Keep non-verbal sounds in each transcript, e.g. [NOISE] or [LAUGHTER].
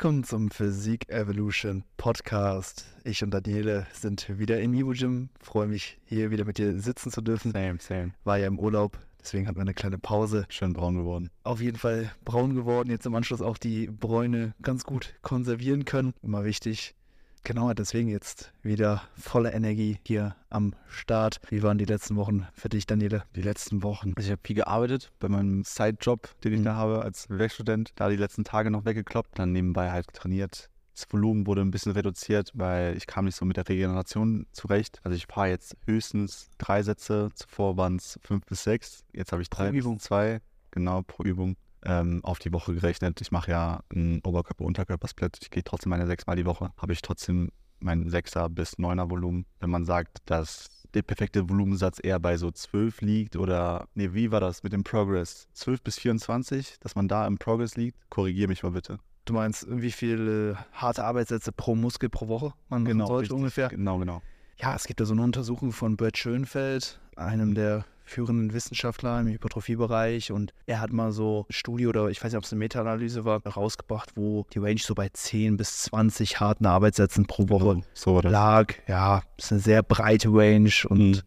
Willkommen zum Physik Evolution Podcast. Ich und Daniele sind wieder im Evo Gym. Freue mich, hier wieder mit dir sitzen zu dürfen. Same, same. War ja im Urlaub, deswegen hatten wir eine kleine Pause. Schön braun geworden. Auf jeden Fall braun geworden. Jetzt im Anschluss auch die Bräune ganz gut konservieren können. Immer wichtig. Genau, deswegen jetzt wieder volle Energie hier am Start. Wie waren die letzten Wochen für dich, Daniele? Die letzten Wochen. Also ich habe viel gearbeitet bei meinem Side-Job, den ich Mhm. da habe als Werkstudent. Da die letzten Tage noch weggekloppt, dann nebenbei halt trainiert. Das Volumen wurde ein bisschen reduziert, weil ich kam nicht so mit der Regeneration zurecht. Also ich fahre jetzt höchstens drei Sätze, zuvor waren es fünf bis sechs. Jetzt habe ich Pro drei Übung. bis zwei, genau, pro Übung. Ähm, auf die Woche gerechnet. Ich mache ja einen Oberkörper-Unterkörper-Split. Ich gehe trotzdem meine sechsmal die Woche. Habe ich trotzdem mein 6er bis 9er Volumen. Wenn man sagt, dass der perfekte Volumensatz eher bei so 12 liegt oder, nee, wie war das mit dem Progress? 12 bis 24, dass man da im Progress liegt? Korrigiere mich mal bitte. Du meinst, wie viele harte Arbeitssätze pro Muskel pro Woche man machen sollte richtig. ungefähr? Genau, genau. Ja, es gibt da so eine Untersuchung von Bert Schönfeld, einem der führenden Wissenschaftler im Hypertrophiebereich. Und er hat mal so eine Studie oder ich weiß nicht, ob es eine Meta-Analyse war, rausgebracht, wo die Range so bei 10 bis 20 harten Arbeitssätzen pro Woche So war das. lag. Ja, ist eine sehr breite Range und Mhm.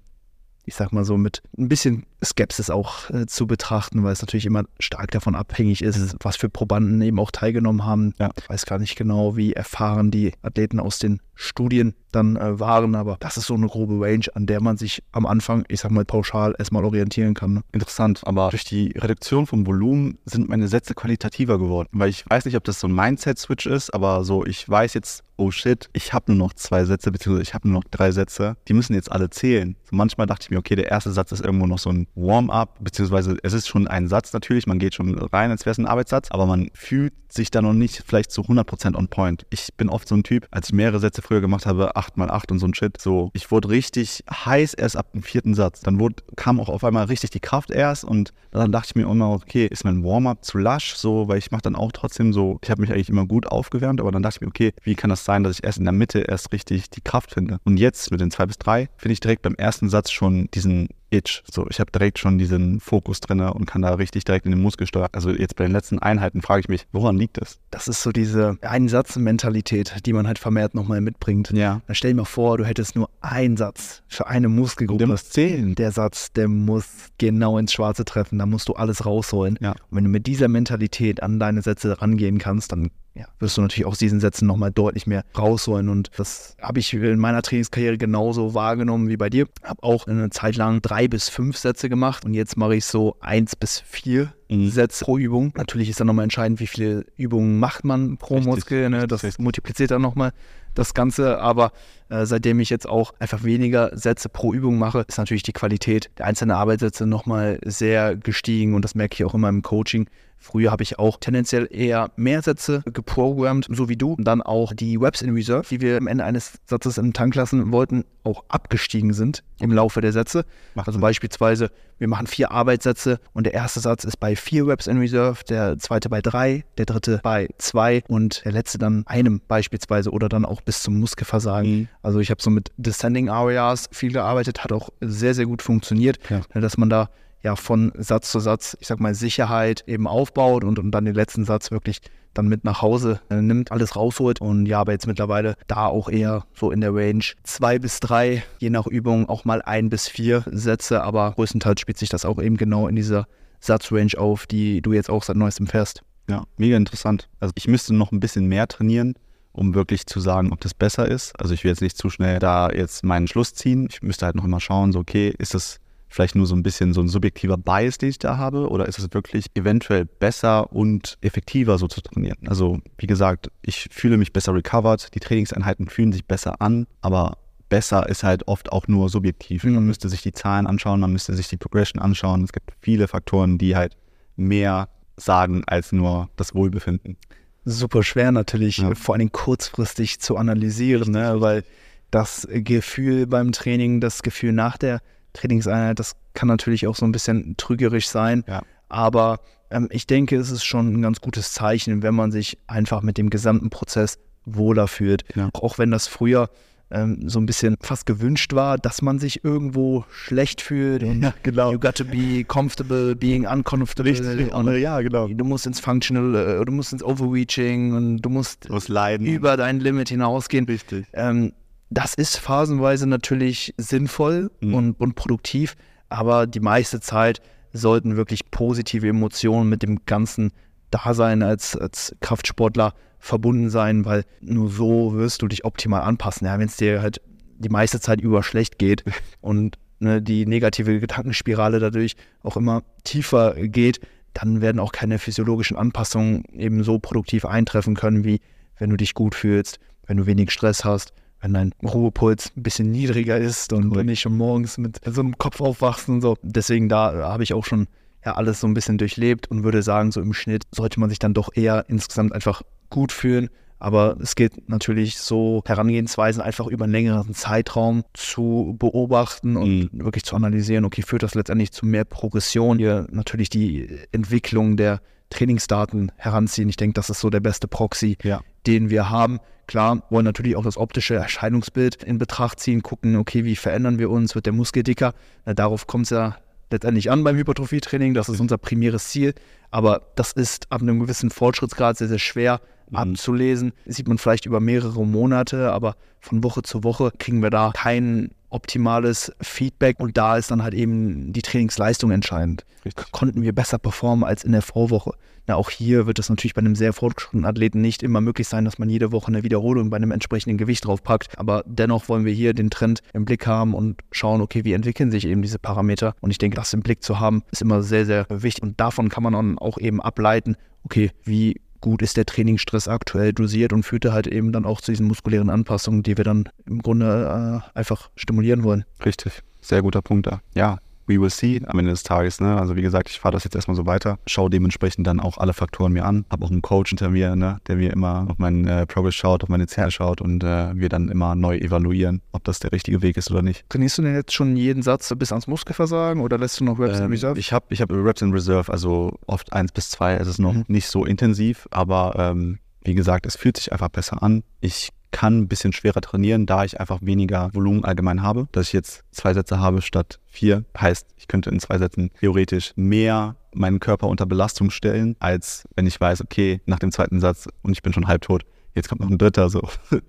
ich sag mal so mit ein bisschen Skepsis auch äh, zu betrachten, weil es natürlich immer stark davon abhängig ist, was für Probanden eben auch teilgenommen haben. Ja. Ich weiß gar nicht genau, wie erfahren die Athleten aus den Studien dann äh, waren, aber das ist so eine grobe Range, an der man sich am Anfang, ich sag mal pauschal, erstmal orientieren kann. Ne? Interessant, aber durch die Reduktion vom Volumen sind meine Sätze qualitativer geworden. Weil ich weiß nicht, ob das so ein Mindset-Switch ist, aber so, ich weiß jetzt, oh shit, ich habe nur noch zwei Sätze, beziehungsweise ich habe nur noch drei Sätze. Die müssen jetzt alle zählen. So manchmal dachte ich mir, okay, der erste Satz ist irgendwo noch so ein Warm-up, beziehungsweise es ist schon ein Satz natürlich, man geht schon rein, als wäre es ein Arbeitssatz, aber man fühlt sich da noch nicht vielleicht zu 100% on point. Ich bin oft so ein Typ, als ich mehrere Sätze früher gemacht habe, 8x8 und so ein Shit, so, ich wurde richtig heiß erst ab dem vierten Satz. Dann wurde, kam auch auf einmal richtig die Kraft erst und dann dachte ich mir immer, okay, ist mein Warm-up zu lasch, so, weil ich mache dann auch trotzdem so, ich habe mich eigentlich immer gut aufgewärmt, aber dann dachte ich mir, okay, wie kann das sein, dass ich erst in der Mitte erst richtig die Kraft finde? Und jetzt mit den zwei bis drei finde ich direkt beim ersten Satz schon diesen Itch. So, ich habe direkt schon diesen Fokus drin und kann da richtig direkt in den Muskel steuern. Also jetzt bei den letzten Einheiten frage ich mich, woran liegt das? Das ist so diese Einsatzmentalität, die man halt vermehrt nochmal mitbringt. Ja. Dann stell dir mal vor, du hättest nur einen Satz für eine Muskelgruppe. der muss zählen. der Satz, der muss genau ins Schwarze treffen. Da musst du alles rausholen. Ja. Und wenn du mit dieser Mentalität an deine Sätze rangehen kannst, dann ja, wirst du natürlich aus diesen Sätzen nochmal deutlich mehr rausholen. Und das habe ich in meiner Trainingskarriere genauso wahrgenommen wie bei dir. Habe auch eine Zeit lang drei bis fünf Sätze gemacht und jetzt mache ich so eins bis vier Mhm. Sätze pro Übung. Natürlich ist dann nochmal entscheidend, wie viele Übungen macht man pro Richtig, Muskel. Ne? Das richtig. multipliziert dann nochmal das Ganze. Aber äh, seitdem ich jetzt auch einfach weniger Sätze pro Übung mache, ist natürlich die Qualität der einzelnen Arbeitssätze nochmal sehr gestiegen. Und das merke ich auch immer im Coaching. Früher habe ich auch tendenziell eher mehr Sätze geprogrammt, so wie du. Und dann auch die Webs in Reserve, die wir am Ende eines Satzes im Tank lassen wollten, auch abgestiegen sind im Laufe der Sätze. Macht Also Sinn. beispielsweise, wir machen vier Arbeitssätze und der erste Satz ist bei vier Reps in Reserve, der zweite bei drei, der dritte bei zwei und der letzte dann einem beispielsweise oder dann auch bis zum Muskelversagen. Mhm. Also ich habe so mit Descending Areas viel gearbeitet, hat auch sehr, sehr gut funktioniert, Ja. dass man da ja von Satz zu Satz, ich sag mal, Sicherheit eben aufbaut und, und dann den letzten Satz wirklich dann mit nach Hause äh, nimmt, alles rausholt und ja, aber jetzt mittlerweile da auch eher so in der Range zwei bis drei, je nach Übung auch mal ein bis vier Sätze, aber größtenteils spielt sich das auch eben genau in dieser Satzrange auf, die du jetzt auch seit neuestem fährst. Ja, mega interessant. Also ich müsste noch ein bisschen mehr trainieren, um wirklich zu sagen, ob das besser ist. Also ich will jetzt nicht zu schnell da jetzt meinen Schluss ziehen. Ich müsste halt noch immer schauen, so okay, ist das vielleicht nur so ein bisschen so ein subjektiver Bias, den ich da habe, oder ist es wirklich eventuell besser und effektiver so zu trainieren? Also wie gesagt, ich fühle mich besser recovered, die Trainingseinheiten fühlen sich besser an, aber besser ist halt oft auch nur subjektiv. Man Mhm. müsste sich die Zahlen anschauen, man müsste sich die Progression anschauen. Es gibt viele Faktoren, die halt mehr sagen als nur das Wohlbefinden. super schwer natürlich, Ja. vor allen Dingen kurzfristig zu analysieren, ne? weil das Gefühl beim Training, das Gefühl nach der Trainingseinheit, das kann natürlich auch so ein bisschen trügerisch sein. Ja. Aber ähm, ich denke, es ist schon ein ganz gutes Zeichen, wenn man sich einfach mit dem gesamten Prozess wohler fühlt. Ja. Auch wenn das früher ähm, so ein bisschen fast gewünscht war, dass man sich irgendwo schlecht fühlt und Ja, genau. you got to be comfortable being uncomfortable. Richtig. Und Ja, genau. du musst ins Functional, äh, du musst ins Overreaching und du musst Aus Leiden. über dein Limit hinausgehen. Richtig. Ähm, das ist phasenweise natürlich sinnvoll Mhm. und, und produktiv, aber die meiste Zeit sollten wirklich positive Emotionen mit dem ganzen Dasein als, als Kraftsportler verbunden sein, weil nur so wirst du dich optimal anpassen. Ja, wenn es dir halt die meiste Zeit über schlecht geht [LAUGHS] und ne, die negative Gedankenspirale dadurch auch immer tiefer geht, dann werden auch keine physiologischen Anpassungen eben so produktiv eintreffen können, wie wenn du dich gut fühlst, wenn du wenig Stress hast, wenn dein Ruhepuls ein bisschen niedriger ist und Korrekt. nicht schon morgens mit so einem Kopf aufwachst und so. Deswegen da habe ich auch schon ja alles so ein bisschen durchlebt und würde sagen, so im Schnitt sollte man sich dann doch eher insgesamt einfach gut fühlen. Aber es geht natürlich so Herangehensweisen einfach über einen längeren Zeitraum zu beobachten und wirklich zu analysieren, okay, führt das letztendlich zu mehr Progression? Hier natürlich die Entwicklung der Trainingsdaten heranziehen. Ich denke, das ist so der beste Proxy, Ja. den wir haben. Klar, wollen natürlich auch das optische Erscheinungsbild in Betracht ziehen, gucken, okay, wie verändern wir uns, wird der Muskel dicker? Na, darauf kommt es ja letztendlich an beim Hypertrophietraining, das ist unser primäres Ziel. Aber das ist ab einem gewissen Fortschrittsgrad sehr, sehr schwer. Abzulesen. Sieht man vielleicht über mehrere Monate, aber von Woche zu Woche kriegen wir da kein optimales Feedback und da ist dann halt eben die Trainingsleistung entscheidend. Richtig. Konnten wir besser performen als in der Vorwoche? Na, auch hier wird es natürlich bei einem sehr fortgeschrittenen Athleten nicht immer möglich sein, dass man jede Woche eine Wiederholung bei einem entsprechenden Gewicht draufpackt. Aber dennoch wollen wir hier den Trend im Blick haben und schauen, okay, wie entwickeln sich eben diese Parameter? Und ich denke, das im Blick zu haben, ist immer sehr, sehr wichtig. Und davon kann man dann auch eben ableiten, okay, wie gut ist der Trainingsstress aktuell dosiert und führt er halt eben dann auch zu diesen muskulären Anpassungen, die wir dann im Grunde äh, einfach stimulieren wollen. Richtig. Sehr guter Punkt da. Ja, we will see am Ende des Tages. Ne? Also wie gesagt, ich fahre das jetzt erstmal so weiter, schaue dementsprechend dann auch alle Faktoren mir an. Habe auch einen Coach hinter mir, ne? der mir immer auf meinen äh, Progress schaut, auf meine Zähne schaut und äh, wir dann immer neu evaluieren, ob das der richtige Weg ist oder nicht. Trainierst du denn jetzt schon jeden Satz bis ans Muskelversagen oder lässt du noch Reps in Ähm, Reserve? ich habe ich hab Reps in Reserve, also oft eins bis zwei. Es ist noch Mhm. nicht so intensiv, aber ähm, wie gesagt, es fühlt sich einfach besser an. Ich kann ein bisschen schwerer trainieren, da ich einfach weniger Volumen allgemein habe. Dass ich jetzt zwei Sätze habe statt vier, heißt, ich könnte in zwei Sätzen theoretisch mehr meinen Körper unter Belastung stellen, als wenn ich weiß, okay, nach dem zweiten Satz und ich bin schon halbtot, jetzt kommt noch ein dritter, so. [LAUGHS]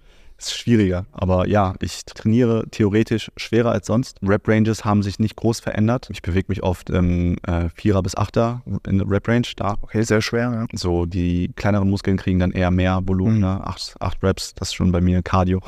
ist schwieriger. Aber ja, ich trainiere theoretisch schwerer als sonst. Rep-Ranges haben sich nicht groß verändert. Ich bewege mich oft im äh, Vierer bis Achter in der Rep-Range da. okay, sehr schwer, ja. So, die kleineren Muskeln kriegen dann eher mehr Volumen, Mhm. ne? acht, acht Reps, das ist schon bei mir Cardio.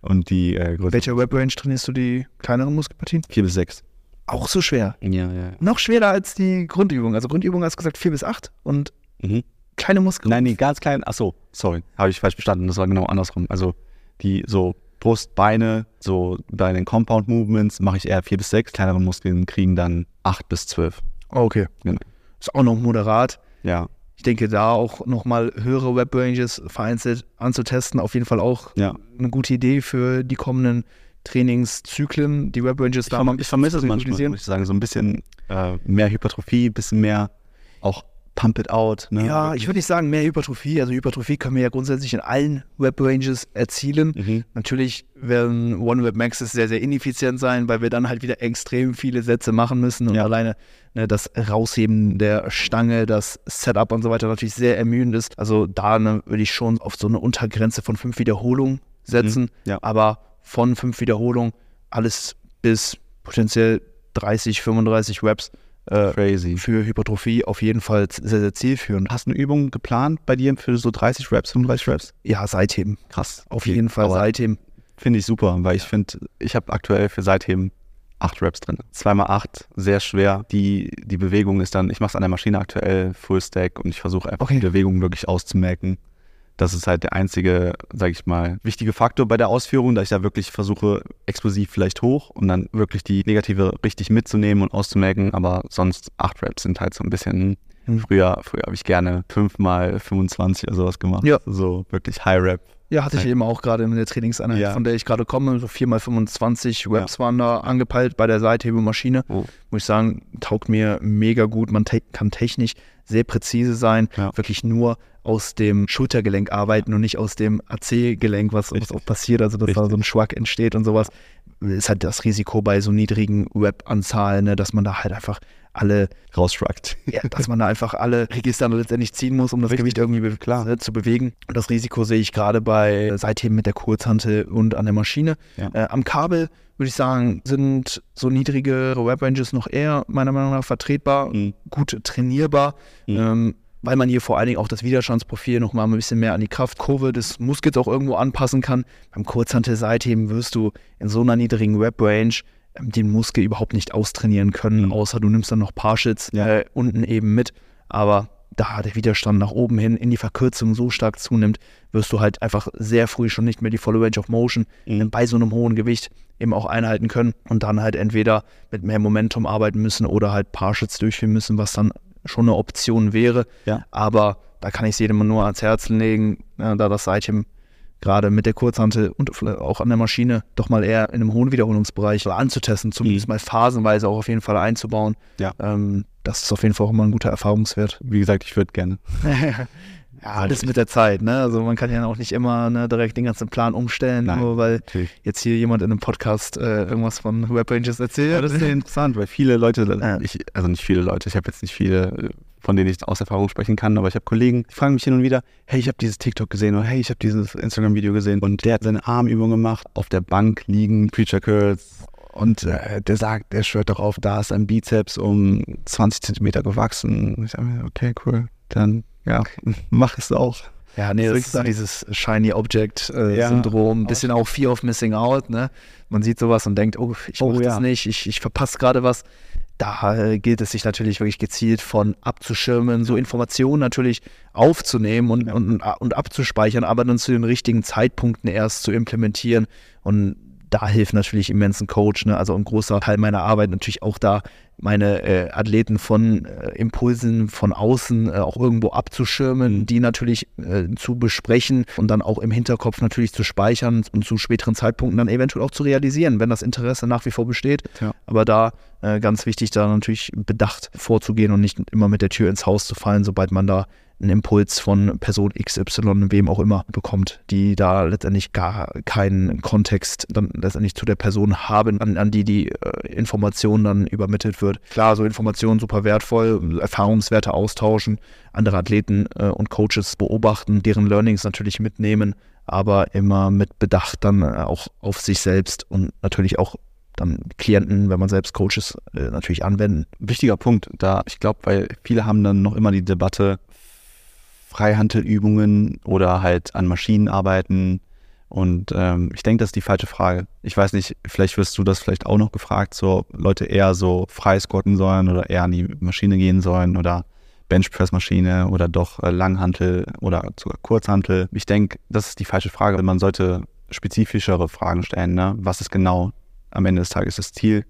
Und die äh, größeren Welcher Web-Range trainierst du die kleineren Muskelpartien? vier bis sechs. Auch so schwer. Ja, ja. Noch schwerer als die Grundübung. Also Grundübung hast du gesagt 4 bis 8 und Mhm. kleine Muskeln. Nein, nee, ganz klein. Ach so, sorry, habe ich falsch verstanden. Das war genau andersrum. Also die so Brust, Beine, so bei den Compound Movements mache ich eher vier bis sechs. Kleinere Muskeln kriegen dann acht bis zwölf. Oh, okay. Genau. Ist auch noch moderat. Ja, Ich denke, da auch nochmal höhere Web-Ranges vereinzelt anzutesten, auf jeden Fall auch ja. eine gute Idee für die kommenden Trainingszyklen, die Web-Ranges da verm ich vermisse es manchmal, muss ich sagen. So ein bisschen äh, mehr Hypertrophie, bisschen mehr auch Pump it out. Ne? Ja, ich würde nicht sagen mehr Hypertrophie. Also Hypertrophie können wir ja grundsätzlich in allen Web-Ranges erzielen. Mhm. Natürlich werden One-Web Maxes sehr, sehr ineffizient sein, weil wir dann halt wieder extrem viele Sätze machen müssen und Ja. alleine ne, das Rausheben der Stange, das Setup und so weiter natürlich sehr ermüdend ist. Also da ne, würde ich schon auf so eine Untergrenze von fünf Wiederholungen setzen. Mhm, ja. Aber von fünf Wiederholungen alles bis potenziell 30, 35 Reps äh, Crazy. für Hypertrophie auf jeden Fall sehr, sehr zielführend. Hast du eine Übung geplant bei dir für so 30 Reps, 35 Reps? Ja, Seitheben. Krass. Auf Okay. jeden Fall Aber Seitheben. Finde ich super, weil ich finde, ich habe aktuell für Seitheben acht Reps drin. Zweimal acht, sehr schwer. Die, die Bewegung ist dann, ich mache es an der Maschine aktuell, Full Stack und ich versuche einfach Okay. die Bewegung wirklich auszumerken. Das ist halt der einzige, sage ich mal, wichtige Faktor bei der Ausführung, da ich da wirklich versuche, explosiv vielleicht hoch und dann wirklich die negative richtig mitzunehmen und auszumerken. Aber sonst acht Reps sind halt so ein bisschen. Mhm. Früher, früher habe ich gerne fünf mal 25 oder sowas gemacht. Ja. So wirklich High Rep, Ja, hatte ich eben auch gerade in der Trainingseinheit, Ja. von der ich gerade komme. So 4x25 Reps waren da angepeilt bei der Seithebemaschine. Oh. Muss ich sagen, taugt mir mega gut. Man te kann technisch sehr präzise sein, Ja. wirklich nur aus dem Schultergelenk arbeiten und nicht aus dem AC-Gelenk, was, was auch passiert, also dass da Richtig. so ein Schwack entsteht und sowas. Ist halt das Risiko bei so niedrigen Rep-Anzahlen, ne, dass man da halt einfach alle Rausschrackt. ja, dass man da einfach alle Register letztendlich ziehen muss, um das Richtig. Gewicht irgendwie Klar. äh, zu bewegen. Und das Risiko sehe ich gerade bei Seitheben mit der Kurzhantel und an der Maschine. Ja. Äh, am Kabel würde ich sagen, sind so niedrige Web-Ranges noch eher meiner Meinung nach vertretbar, Mhm. gut trainierbar. Mhm. Ähm, weil man hier vor allen Dingen auch das Widerstandsprofil noch mal ein bisschen mehr an die Kraftkurve des Muskels auch irgendwo anpassen kann. Beim Kurzhantel-Seitheben wirst du in so einer niedrigen Rep-Range ähm, den Muskel überhaupt nicht austrainieren können, Mhm. außer du nimmst dann noch Partials Ja. äh, unten eben mit. Aber da der Widerstand nach oben hin in die Verkürzung so stark zunimmt, wirst du halt einfach sehr früh schon nicht mehr die volle Range of Motion Mhm. bei so einem hohen Gewicht eben auch einhalten können und dann halt entweder mit mehr Momentum arbeiten müssen oder halt Partials durchführen müssen, was dann schon eine Option wäre. Ja. Aber da kann ich es jedem nur ans Herzen legen, äh, da das Seitchen gerade mit der Kurzhantel und auch an der Maschine doch mal eher in einem hohen Wiederholungsbereich anzutesten, zumindest mal phasenweise auch auf jeden Fall einzubauen. Ja. Ähm, das ist auf jeden Fall auch immer ein guter Erfahrungswert. Wie gesagt, ich würde gerne. [LAUGHS] ja, alles mit der Zeit, ne? Also man kann ja auch nicht immer ne, direkt den ganzen Plan umstellen, Nein. nur weil Natürlich. jetzt hier jemand in einem Podcast äh, irgendwas von Web Ranges erzählt. Ja, das ist sehr [LAUGHS] interessant, weil viele Leute, Ja. ich, also nicht viele Leute, ich habe jetzt nicht viele, äh, von denen ich aus Erfahrung sprechen kann, aber ich habe Kollegen, die fragen mich hin und wieder, hey, ich habe dieses TikTok gesehen oder hey, ich habe dieses Instagram-Video gesehen und der hat seine Armübung gemacht, auf der Bank liegen, Preacher Curls und äh, der sagt, der schwört darauf, da ist ein Bizeps um 20 Zentimeter gewachsen. Ich sage mir, okay, cool, dann ja, [LAUGHS] mach es auch. Ja, nee, das ist dieses Shiny Object äh, Ja. Bisschen auch Fear of Missing Out, ne? Man sieht sowas und denkt, oh, ich Oh, mach ja. das nicht, ich, ich verpasse gerade was. Da äh, gilt es sich natürlich wirklich gezielt von abzuschirmen, so Informationen natürlich aufzunehmen und, Ja. und, und abzuspeichern, aber dann zu den richtigen Zeitpunkten erst zu implementieren. Und da hilft natürlich immens ein Coach, ne? Also ein großer Teil meiner Arbeit natürlich auch da, meine äh, Athleten von äh, Impulsen von außen äh, auch irgendwo abzuschirmen, die natürlich äh, zu besprechen und dann auch im Hinterkopf natürlich zu speichern und zu späteren Zeitpunkten dann eventuell auch zu realisieren, wenn das Interesse nach wie vor besteht. Ja. Aber da äh, ganz wichtig, da natürlich bedacht vorzugehen und nicht immer mit der Tür ins Haus zu fallen, sobald man da einen Impuls von Person XY, wem auch immer, bekommt, die da letztendlich gar keinen Kontext dann letztendlich zu der Person haben, an, an die die äh, Information dann übermittelt wird. Klar, so Informationen super wertvoll, Erfahrungswerte austauschen, andere Athleten äh, und Coaches beobachten, deren Learnings natürlich mitnehmen, aber immer mit Bedacht dann äh, auch auf sich selbst und natürlich auch dann Klienten, wenn man selbst Coaches äh, natürlich anwenden. Wichtiger Punkt, da ich glaube, weil viele haben dann noch immer die Debatte Freihandelübungen oder halt an Maschinen arbeiten. Und ähm, ich denke, das ist die falsche Frage. Ich weiß nicht, vielleicht wirst du das vielleicht auch noch gefragt, so Leute eher so frei squatten sollen oder eher an die Maschine gehen sollen oder Benchpress-Maschine oder doch äh, Langhantel oder sogar Kurzhantel. Ich denke, das ist die falsche Frage. Man sollte spezifischere Fragen stellen. Ne? Was ist genau am Ende des Tages das Ziel,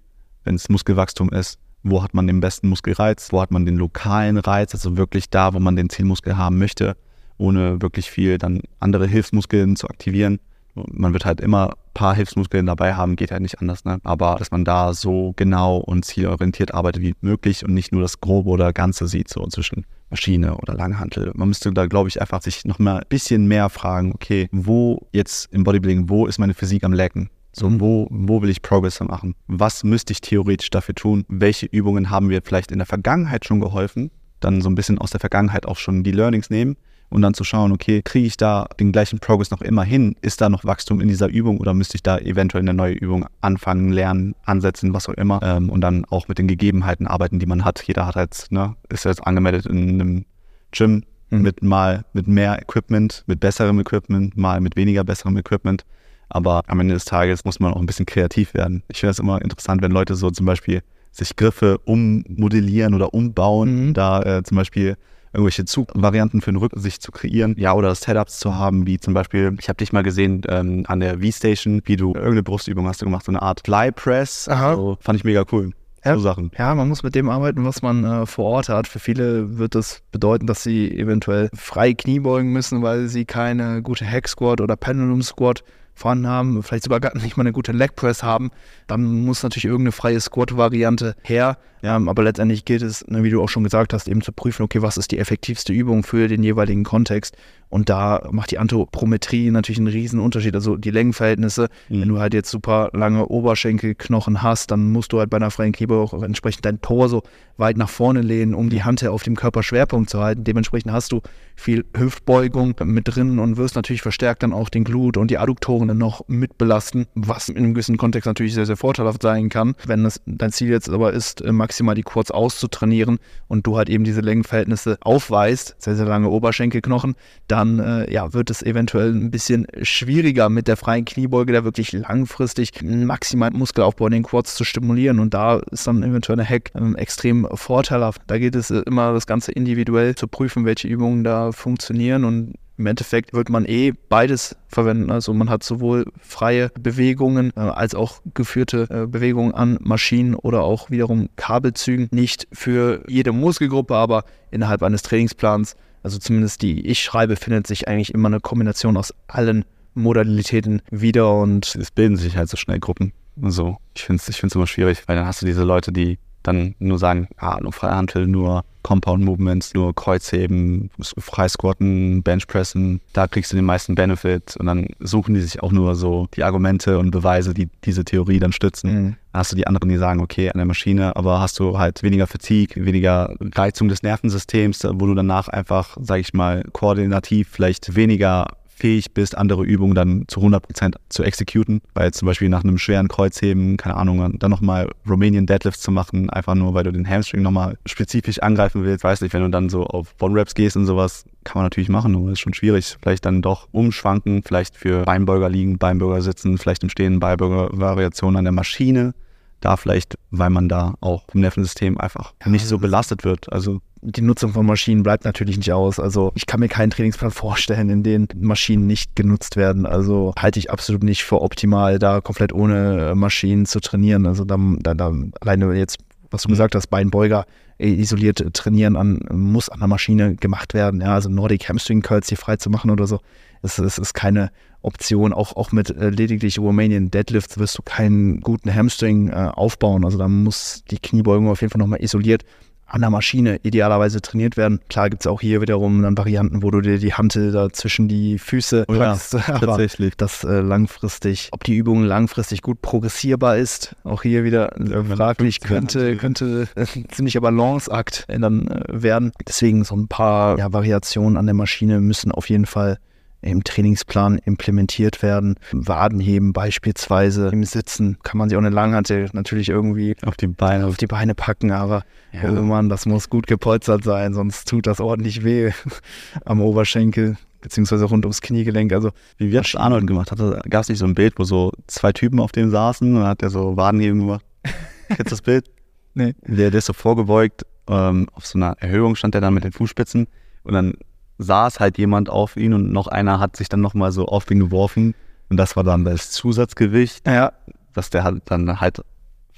wenn es Muskelwachstum ist? Wo hat man den besten Muskelreiz? Wo hat man den lokalen Reiz? Also wirklich da, wo man den Zielmuskel haben möchte, ohne wirklich viel dann andere Hilfsmuskeln zu aktivieren. Man wird halt immer ein paar Hilfsmuskeln dabei haben, geht halt nicht anders. Ne? Aber dass man da so genau und zielorientiert arbeitet wie möglich und nicht nur das Grobe oder Ganze sieht, so zwischen Maschine oder Langhantel. Man müsste da, glaube ich, einfach sich noch mal ein bisschen mehr fragen, okay, wo jetzt im Bodybuilding, wo ist meine Physik am Lecken? So, wo, wo will ich Progress machen? Was müsste ich theoretisch dafür tun? Welche Übungen haben wir vielleicht in der Vergangenheit schon geholfen? Dann so ein bisschen aus der Vergangenheit auch schon die Learnings nehmen und dann zu schauen, okay, kriege ich da den gleichen Progress noch immer hin? Ist da noch Wachstum in dieser Übung oder müsste ich da eventuell eine neue Übung anfangen, lernen, ansetzen, was auch immer? Ähm, und dann auch mit den Gegebenheiten arbeiten, die man hat. Jeder hat jetzt, ne, ist jetzt angemeldet in einem Gym Mhm. mit mal mit mehr Equipment, mit besserem Equipment, mal mit weniger besserem Equipment. Aber am Ende des Tages muss man auch ein bisschen kreativ werden. Ich finde es immer interessant, wenn Leute so zum Beispiel sich Griffe ummodellieren oder umbauen, Mhm. da äh, zum Beispiel irgendwelche Zugvarianten für den Rücken sich zu kreieren, ja, oder Setups zu haben, wie zum Beispiel, ich habe dich mal gesehen ähm, an der V-Station, wie du irgendeine Brustübung hast du gemacht, so eine Art Fly Press. Aha. So, fand ich mega cool. Ja, so Sachen. Ja, man muss mit dem arbeiten, was man äh, vor Ort hat. Für viele wird das bedeuten, dass sie eventuell frei Knie beugen müssen, weil sie keine gute Hack Squat oder Pendulum Squat vorhanden haben, vielleicht sogar gar nicht mal eine gute Leg Press haben, dann muss natürlich irgendeine freie Squat-Variante her. Ja, aber letztendlich gilt es, ne, wie du auch schon gesagt hast, eben zu prüfen, okay, was ist die effektivste Übung für den jeweiligen Kontext. Und da macht die Anthropometrie natürlich einen riesen Unterschied. Also die Längenverhältnisse, mhm. wenn du halt jetzt super lange Oberschenkelknochen hast, dann musst du halt bei einer freien Kniebeuge auch entsprechend dein Torso weit nach vorne lehnen, um die Hand auf dem Körperschwerpunkt zu halten. Dementsprechend hast du viel Hüftbeugung mit drin und wirst natürlich verstärkt dann auch den Glut und die Adduktoren dann noch mitbelasten, was in einem gewissen Kontext natürlich sehr, sehr vorteilhaft sein kann. Wenn es dein Ziel jetzt aber ist, maximal die Quads auszutrainieren und du halt eben diese Längenverhältnisse aufweist, sehr, sehr lange Oberschenkelknochen, dann äh, ja, wird es eventuell ein bisschen schwieriger mit der freien Kniebeuge, da wirklich langfristig maximal Muskelaufbau in den Quads zu stimulieren und da ist dann eventuell eine Hack ähm, extrem vorteilhaft. Da geht es äh, immer das Ganze individuell zu prüfen, welche Übungen da funktionieren und im Endeffekt wird man eh beides verwenden. Also man hat sowohl freie Bewegungen äh, als auch geführte äh, Bewegungen an Maschinen oder auch wiederum Kabelzügen. Nicht für jede Muskelgruppe, aber innerhalb eines Trainingsplans, also zumindest die ich schreibe, findet sich eigentlich immer eine Kombination aus allen Modalitäten wieder und es bilden sich halt so schnell Gruppen. Also ich finde es ich immer schwierig, weil dann hast du diese Leute, die dann nur sagen, ah, nur Freihantel, nur Compound Movements, nur Kreuzheben, Freisquatten, Benchpressen, da kriegst du den meisten Benefit und dann suchen die sich auch nur so die Argumente und Beweise, die diese Theorie dann stützen. Mhm. Dann hast du die anderen, die sagen, okay, an der Maschine, aber hast du halt weniger Fatigue, weniger Reizung des Nervensystems, wo du danach einfach, sag ich mal, koordinativ vielleicht weniger fähig bist, andere Übungen dann zu 100% zu exekuten. Weil zum Beispiel nach einem schweren Kreuzheben, keine Ahnung, dann nochmal Romanian Deadlifts zu machen, einfach nur, weil du den Hamstring nochmal spezifisch angreifen willst. Weiß nicht, wenn du dann so auf One-Reps gehst und sowas, kann man natürlich machen, aber ist schon schwierig. Vielleicht dann doch umschwanken, vielleicht für Beinbeuger liegen, Beinbeuger sitzen, vielleicht im Stehen Beinbeuger-Variationen an der Maschine da vielleicht, weil man da auch im Nervensystem einfach nicht so belastet wird. Also die Nutzung von Maschinen bleibt natürlich nicht aus. Also ich kann mir keinen Trainingsplan vorstellen, in dem Maschinen nicht genutzt werden. Also halte ich absolut nicht für optimal, da komplett ohne Maschinen zu trainieren. Also da, da, da alleine jetzt, was du mhm. gesagt hast, Beinbeuger äh, isoliert trainieren an, muss an der Maschine gemacht werden. Ja, also Nordic Hamstring Curls hier frei zu machen oder so. Es, es ist keine Option. Auch, auch mit äh, lediglich Romanian Deadlifts wirst du keinen guten Hamstring äh, aufbauen. Also da muss die Kniebeugung auf jeden Fall nochmal isoliert an der Maschine idealerweise trainiert werden. Klar gibt es auch hier wiederum dann Varianten, wo du dir die Hantel da zwischen die Füße oh ja, packst. [LAUGHS] tatsächlich. Das äh, langfristig, ob die Übung langfristig gut progressierbar ist, auch hier wieder fraglich, könnte, könnte ein ziemlicher Balanceakt dann äh, werden. Deswegen so ein paar ja, Variationen an der Maschine müssen auf jeden Fall im Trainingsplan implementiert werden. Wadenheben beispielsweise im Sitzen kann man sich auch eine Langhantel natürlich irgendwie auf die Beine, auf die Beine packen, aber ja. irgendwann, das muss gut gepolstert sein, sonst tut das ordentlich weh [LAUGHS] am Oberschenkel beziehungsweise rund ums Kniegelenk. Also wie wir Arnold gemacht hat, gab es nicht so ein Bild, wo so zwei Typen auf dem saßen und dann hat er so Wadenheben gemacht. [LAUGHS] Kennst du das Bild? Nee. Der, der ist so vorgebeugt, ähm, auf so einer Erhöhung stand er dann mit den Fußspitzen und dann saß halt jemand auf ihn und noch einer hat sich dann nochmal so auf ihn geworfen. Und das war dann das Zusatzgewicht, ja. dass der halt dann halt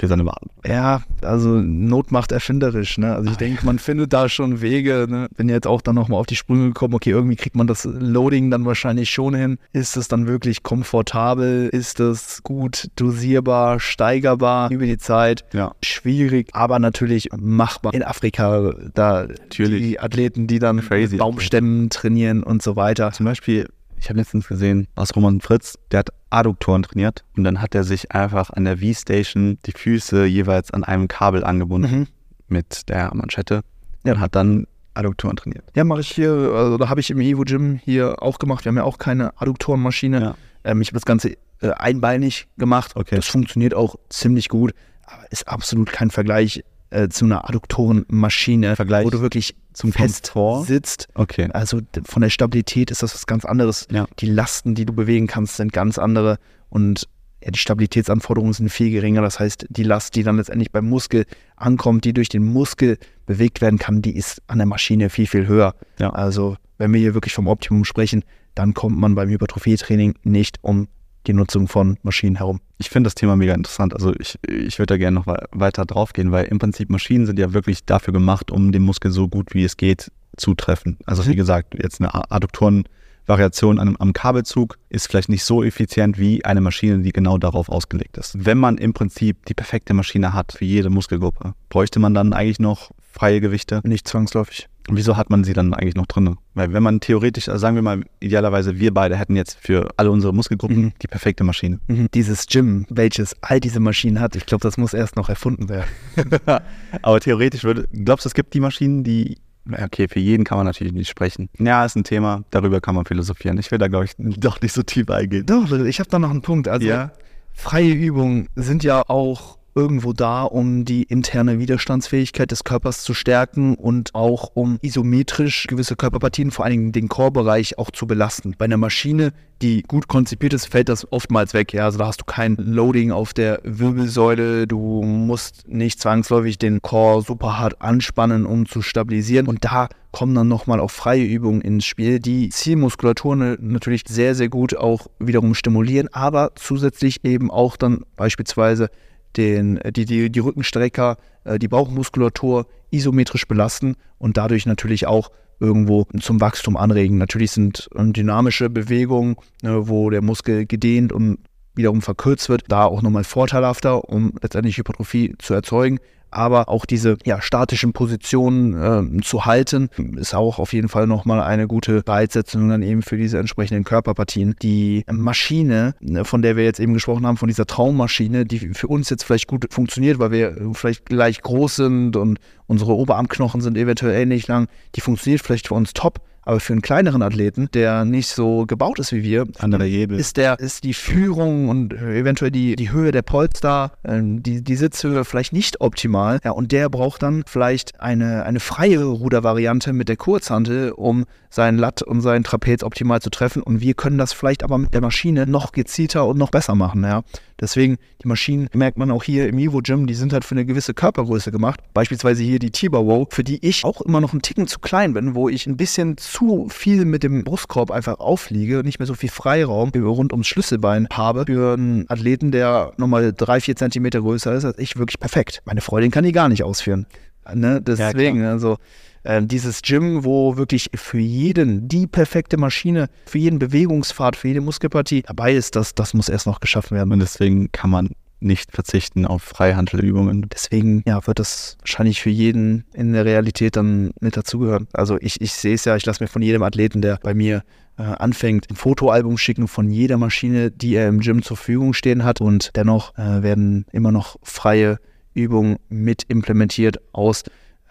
für seine Waren. Ja, also Not macht erfinderisch. Ne? Also ich denke, man findet da schon Wege. Ne? Bin jetzt auch dann nochmal auf die Sprünge gekommen, okay, irgendwie kriegt man das Loading dann wahrscheinlich schon hin. Ist es dann wirklich komfortabel? Ist es gut dosierbar, steigerbar über die Zeit? Ja. Schwierig, aber natürlich machbar. In Afrika, da natürlich. die Athleten, die dann Crazy. Baumstämmen trainieren und so weiter. Zum Beispiel ich habe letztens gesehen, aus Roman Fritz, der hat Adduktoren trainiert und dann hat er sich einfach an der V-Station die Füße jeweils an einem Kabel angebunden mhm. mit der Manschette ja. und hat dann Adduktoren trainiert. Ja, mache ich hier, also da habe ich im Evo Gym hier auch gemacht. Wir haben ja auch keine Adduktorenmaschine. Ja. Ähm, ich habe das Ganze äh, einbeinig gemacht. Okay. Das funktioniert auch ziemlich gut, aber ist absolut kein Vergleich äh, zu einer Adduktorenmaschine, Vergleich wo du wirklich zum fest Komfort? sitzt. Okay. Also von der Stabilität ist das was ganz anderes. Ja. Die Lasten, die du bewegen kannst, sind ganz andere und ja, die Stabilitätsanforderungen sind viel geringer. Das heißt, die Last, die dann letztendlich beim Muskel ankommt, die durch den Muskel bewegt werden kann, die ist an der Maschine viel, viel höher. Ja. Also wenn wir hier wirklich vom Optimum sprechen, dann kommt man beim Hypertrophietraining nicht um die Nutzung von Maschinen herum. Ich finde das Thema mega interessant. Also ich, ich würde da gerne noch weiter drauf gehen, weil im Prinzip Maschinen sind ja wirklich dafür gemacht, um den Muskel so gut wie es geht zu treffen. Also wie mhm. gesagt, jetzt eine Adduktorenvariation am, am Kabelzug ist vielleicht nicht so effizient wie eine Maschine, die genau darauf ausgelegt ist. Wenn man im Prinzip die perfekte Maschine hat für jede Muskelgruppe, bräuchte man dann eigentlich noch freie Gewichte? Nicht zwangsläufig. Und wieso hat man sie dann eigentlich noch drin? Weil wenn man theoretisch, also sagen wir mal, idealerweise wir beide hätten jetzt für alle unsere Muskelgruppen mhm. die perfekte Maschine. Mhm. Dieses Gym, welches all diese Maschinen hat, ich glaube, das muss erst noch erfunden werden. [LAUGHS] Aber theoretisch würde, glaubst du, es gibt die Maschinen, die Okay, für jeden kann man natürlich nicht sprechen. Ja, ist ein Thema, darüber kann man philosophieren. Ich will da, glaube ich, [LAUGHS] doch nicht so tief eingehen. Doch, ich habe da noch einen Punkt. Also, ja? freie Übungen sind ja auch irgendwo da, um die interne Widerstandsfähigkeit des Körpers zu stärken und auch um isometrisch gewisse Körperpartien, vor allen Dingen den Chorbereich, auch zu belasten. Bei einer Maschine, die gut konzipiert ist, fällt das oftmals weg. Ja? Also da hast du kein Loading auf der Wirbelsäule, du musst nicht zwangsläufig den Core super hart anspannen, um zu stabilisieren. Und da kommen dann nochmal auch freie Übungen ins Spiel, die Zielmuskulatur natürlich sehr, sehr gut auch wiederum stimulieren, aber zusätzlich eben auch dann beispielsweise den, die, die, die Rückenstrecker, äh, die Bauchmuskulatur isometrisch belasten und dadurch natürlich auch irgendwo zum Wachstum anregen. Natürlich sind ähm, dynamische Bewegungen, ne, wo der Muskel gedehnt und wiederum verkürzt wird, da auch nochmal vorteilhafter, um letztendlich Hypertrophie zu erzeugen aber auch diese ja, statischen Positionen äh, zu halten, ist auch auf jeden Fall nochmal eine gute Beizsetzung dann eben für diese entsprechenden Körperpartien. Die Maschine, ne, von der wir jetzt eben gesprochen haben, von dieser Traummaschine, die für uns jetzt vielleicht gut funktioniert, weil wir vielleicht gleich groß sind und unsere Oberarmknochen sind eventuell ähnlich lang, die funktioniert vielleicht für uns top, aber für einen kleineren Athleten, der nicht so gebaut ist wie wir, ist der ist die Führung und eventuell die, die Höhe der Polster, äh, die, die Sitzhöhe vielleicht nicht optimal. Ja, und der braucht dann vielleicht eine, eine freie Rudervariante mit der Kurzhantel, um seinen Latt und seinen Trapez optimal zu treffen. Und wir können das vielleicht aber mit der Maschine noch gezielter und noch besser machen. Ja. Deswegen, die Maschinen, merkt man auch hier im Evo Gym, die sind halt für eine gewisse Körpergröße gemacht. Beispielsweise hier die Tiber Row, für die ich auch immer noch einen Ticken zu klein bin, wo ich ein bisschen zu viel mit dem Brustkorb einfach aufliege, nicht mehr so viel Freiraum rund ums Schlüsselbein habe. Für einen Athleten, der nochmal drei, vier Zentimeter größer ist als ich, wirklich perfekt. Meine Freundin kann die gar nicht ausführen. Ne? Deswegen, ja, also äh, dieses Gym, wo wirklich für jeden die perfekte Maschine, für jeden Bewegungspfad, für jede Muskelpartie dabei ist, das, das muss erst noch geschaffen werden. Und deswegen kann man nicht verzichten auf Freihandelübungen. Deswegen ja, wird das wahrscheinlich für jeden in der Realität dann mit dazugehören. Also ich, ich sehe es ja, ich lasse mir von jedem Athleten, der bei mir äh, anfängt, ein Fotoalbum schicken von jeder Maschine, die er im Gym zur Verfügung stehen hat. Und dennoch äh, werden immer noch freie Übungen mit implementiert aus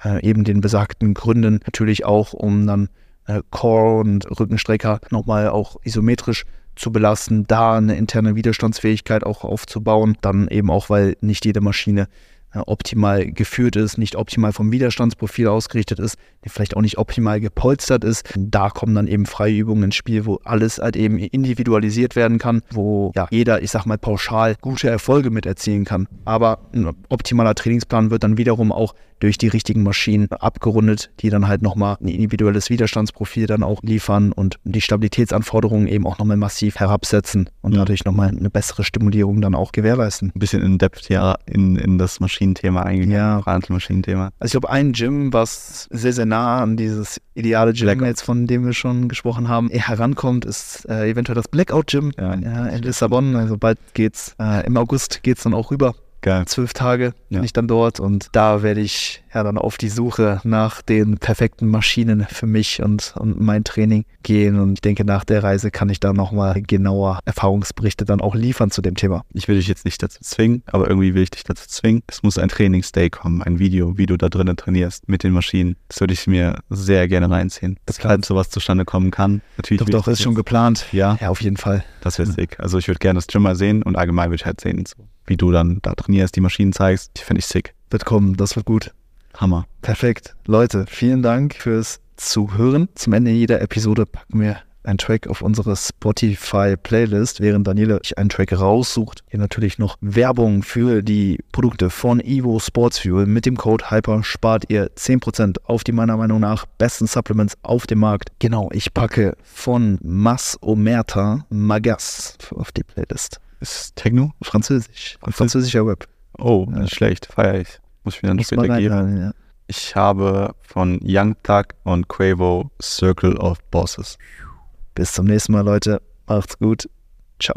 äh, eben den besagten Gründen. Natürlich auch, um dann äh, Core und Rückenstrecker nochmal auch isometrisch zu belasten, da eine interne Widerstandsfähigkeit auch aufzubauen. Dann eben auch, weil nicht jede Maschine äh, optimal geführt ist, nicht optimal vom Widerstandsprofil ausgerichtet ist, vielleicht auch nicht optimal gepolstert ist. Da kommen dann eben freie Übungen ins Spiel, wo alles halt eben individualisiert werden kann, wo ja jeder, ich sag mal pauschal, gute Erfolge mit erzielen kann. Aber ein optimaler Trainingsplan wird dann wiederum auch durch die richtigen Maschinen abgerundet, die dann halt nochmal ein individuelles Widerstandsprofil dann auch liefern und die Stabilitätsanforderungen eben auch nochmal massiv herabsetzen und ja. dadurch nochmal eine bessere Stimulierung dann auch gewährleisten. Ein bisschen in Depth ja in, in das Maschinenthema eigentlich. Ja. Maschinenthema. Also ich glaube, ein Gym, was sehr, sehr nah an dieses ideale Gym jetzt, von dem wir schon gesprochen haben, herankommt, ist äh, eventuell das Blackout Gym ja. ja. in Lissabon. Also bald geht's, äh, im August geht es dann auch rüber. Geil. Zwölf Tage bin ja. ich dann dort und da werde ich ja dann auf die Suche nach den perfekten Maschinen für mich und, und mein Training gehen. Und ich denke, nach der Reise kann ich da nochmal genauer Erfahrungsberichte dann auch liefern zu dem Thema. Ich will dich jetzt nicht dazu zwingen, aber irgendwie will ich dich dazu zwingen. Es muss ein Trainingsday kommen, ein Video, wie du da drinnen trainierst mit den Maschinen. Das würde ich mir sehr gerne reinziehen. Dass halt sowas zustande kommen kann. Natürlich doch, doch, ist schon geplant. Ja. Ja, auf jeden Fall. Das wäre ja. sick. Also ich würde gerne das Gym mal sehen und allgemein würde ich halt sehen, so, wie du dann da trainierst, die Maschinen zeigst. Die finde ich sick. Wird kommen, das wird gut. Hammer. Perfekt. Leute, vielen Dank fürs Zuhören. Zum Ende jeder Episode packen wir ein Track auf unsere Spotify-Playlist, während Daniela sich einen Track raussucht. Hier natürlich noch Werbung für die Produkte von Evo Sports Fuel. Mit dem Code HYPER spart ihr 10% auf die meiner Meinung nach besten Supplements auf dem Markt. Genau, ich packe von Mas Omerta Magas auf die Playlist. Ist Techno? Französisch. Französischer Web. Oh, nicht schlecht. Feier ich. Muss ich mir dann Muss später geben. reinhören, ja. Ich habe von Young Thug und Quavo Circle of Bosses. Bis zum nächsten Mal, Leute. Macht's gut. Ciao.